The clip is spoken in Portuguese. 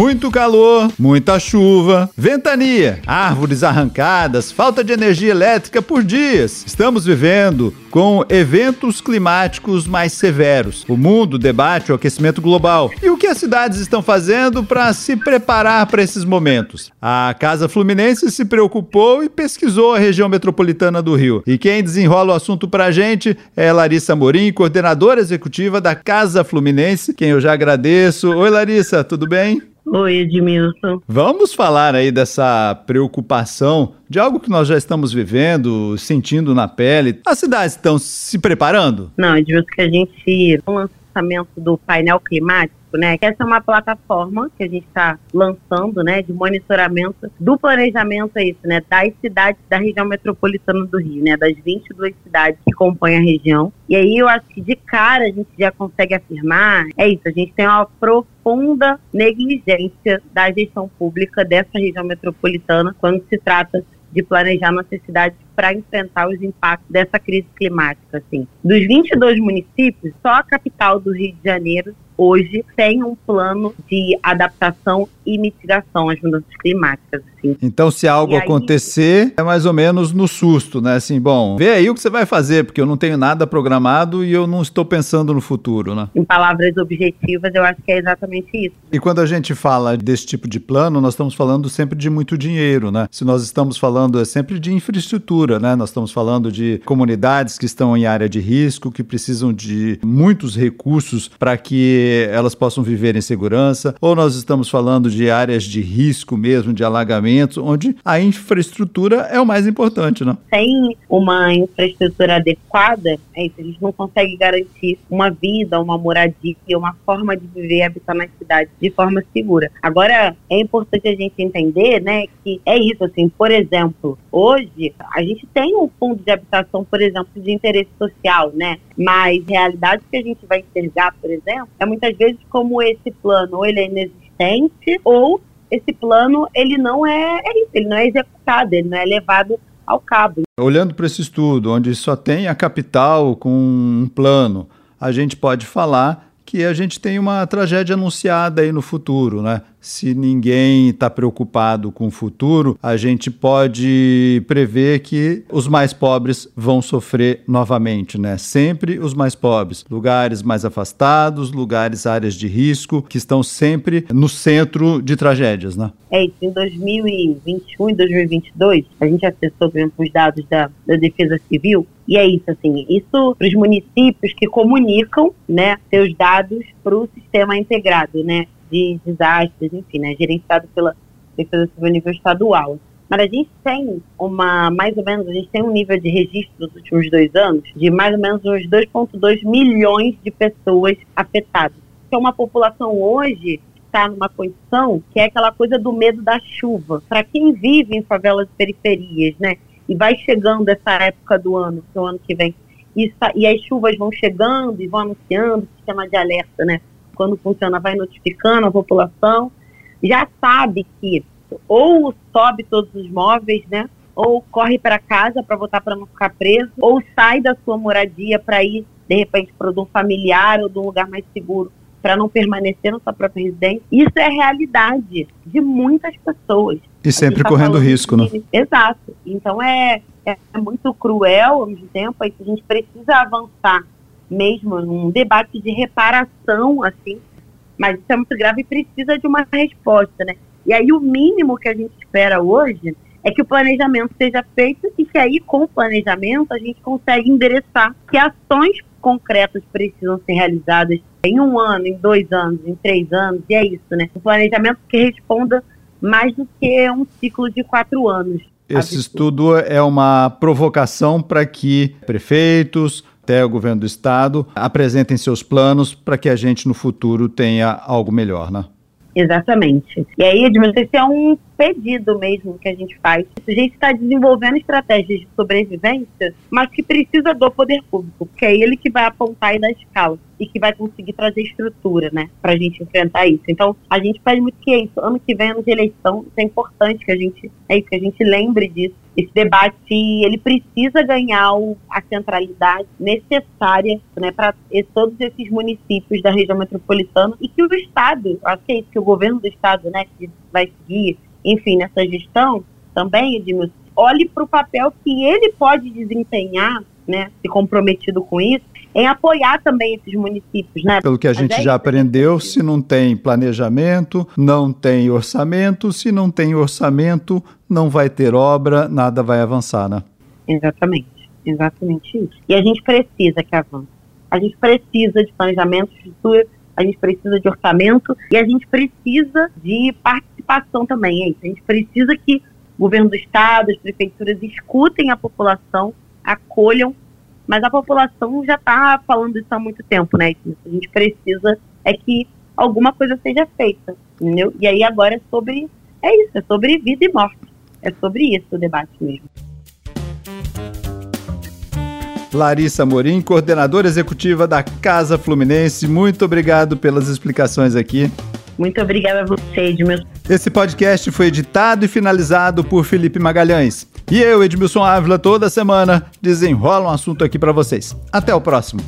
Muito calor, muita chuva, ventania, árvores arrancadas, falta de energia elétrica por dias. Estamos vivendo com eventos climáticos mais severos. O mundo debate o aquecimento global. E o que as cidades estão fazendo para se preparar para esses momentos? A Casa Fluminense se preocupou e pesquisou a região metropolitana do Rio. E quem desenrola o assunto para a gente é Larissa Morim, coordenadora executiva da Casa Fluminense, quem eu já agradeço. Oi, Larissa, tudo bem? Oi, Edmilson. Vamos falar aí dessa preocupação de algo que nós já estamos vivendo, sentindo na pele. As cidades estão se preparando? Não, Edmilson, que a gente, o lançamento do painel climático, né? Essa é uma plataforma que a gente está lançando, né, de monitoramento do planejamento é isso, né, das cidades da região metropolitana do Rio, né, das 22 cidades que compõem a região. E aí eu acho que de cara a gente já consegue afirmar, é isso, a gente tem uma profunda negligência da gestão pública dessa região metropolitana quando se trata de planejar nossas cidades para enfrentar os impactos dessa crise climática. Assim. Dos 22 municípios, só a capital do Rio de Janeiro hoje tem um plano de adaptação e mitigação às mudanças climáticas. Assim. Então, se algo aí, acontecer, é mais ou menos no susto, né? Assim, bom, vê aí o que você vai fazer, porque eu não tenho nada programado e eu não estou pensando no futuro, né? Em palavras objetivas, eu acho que é exatamente isso. E quando a gente fala desse tipo de plano, nós estamos falando sempre de muito dinheiro, né? Se nós estamos falando é sempre de infraestrutura, né? Nós estamos falando de comunidades que estão em área de risco, que precisam de muitos recursos para que elas possam viver em segurança, ou nós estamos falando de áreas de risco mesmo, de alagamentos, onde a infraestrutura é o mais importante, né? Sem uma infraestrutura adequada, é isso, a gente não consegue garantir uma vida, uma moradia, uma forma de viver e habitar na cidade de forma segura. Agora, é importante a gente entender, né, que é isso, assim, por exemplo, hoje a gente tem um fundo de habitação, por exemplo, de interesse social, né, mas realidade que a gente vai enxergar, por exemplo, é muitas vezes como esse plano ou ele é inexistente ou esse plano ele não é, é isso, ele não é executado, ele não é levado ao cabo. Olhando para esse estudo, onde só tem a capital com um plano, a gente pode falar que a gente tem uma tragédia anunciada aí no futuro, né? Se ninguém está preocupado com o futuro, a gente pode prever que os mais pobres vão sofrer novamente, né? Sempre os mais pobres. Lugares mais afastados, lugares, áreas de risco, que estão sempre no centro de tragédias, né? É isso. Em 2021 e 2022, a gente acessou os dados da, da Defesa Civil e é isso, assim, isso para os municípios que comunicam, né, seus dados para o sistema integrado, né, de desastres, enfim, né, gerenciado pela Defesa Civil a nível estadual. Mas a gente tem uma, mais ou menos, a gente tem um nível de registro nos últimos dois anos de mais ou menos uns 2,2 milhões de pessoas afetadas. Que é uma população hoje está numa condição que é aquela coisa do medo da chuva. Para quem vive em favelas e periferias, né? e vai chegando essa época do ano, do ano que vem, e, e as chuvas vão chegando e vão anunciando, sistema de alerta, né? Quando funciona, vai notificando a população, já sabe que ou sobe todos os móveis, né? Ou corre para casa para voltar para não ficar preso, ou sai da sua moradia para ir, de repente, para um familiar ou de um lugar mais seguro para não permanecer na sua própria residência. Isso é a realidade de muitas pessoas. E sempre tá correndo risco, né? Exato. Então é, é muito cruel ao mesmo tempo, é que a gente precisa avançar mesmo num debate de reparação, assim, mas isso é muito grave e precisa de uma resposta, né? E aí o mínimo que a gente espera hoje é que o planejamento seja feito e que aí com o planejamento a gente consegue endereçar que ações concretas precisam ser realizadas em um ano, em dois anos, em três anos, e é isso, né? O planejamento que responda mais do que um ciclo de quatro anos. Esse estudo é uma provocação para que prefeitos, até o governo do estado apresentem seus planos para que a gente no futuro tenha algo melhor, né? Exatamente. E aí, Edmilson, esse é um pedido mesmo que a gente faz. A gente está desenvolvendo estratégias de sobrevivência, mas que precisa do poder público, porque é ele que vai apontar e dar escala e que vai conseguir trazer estrutura, né, para a gente enfrentar isso. Então, a gente pede muito que é isso. Ano que vem, ano de eleição, é importante que a gente, é isso, que a gente lembre disso. Esse debate, ele precisa ganhar o, a centralidade necessária, né, para todos esses municípios da região metropolitana e que o Estado, acho que é isso, que o governo do Estado, né, que vai seguir enfim, nessa gestão também, Edmilson, olhe para o papel que ele pode desempenhar, né, se comprometido com isso, em apoiar também esses municípios, né? Pelo que a gente é já aprendeu, se não tem planejamento, não tem orçamento, se não tem orçamento, não vai ter obra, nada vai avançar, né? Exatamente, exatamente isso. E a gente precisa que avance. A gente precisa de planejamento, estrutura, a gente precisa de orçamento e a gente precisa de participação também. É A gente precisa que o governo do estado, as prefeituras escutem a população, acolham, mas a população já está falando isso há muito tempo, né? A gente precisa é que alguma coisa seja feita, entendeu? E aí agora é sobre é isso, é sobre vida e morte. É sobre isso o debate mesmo. Larissa Morim, coordenadora executiva da Casa Fluminense. Muito obrigado pelas explicações aqui. Muito obrigada a você, Edmilson. Esse podcast foi editado e finalizado por Felipe Magalhães. E eu, Edmilson Ávila, toda semana desenrola um assunto aqui para vocês. Até o próximo.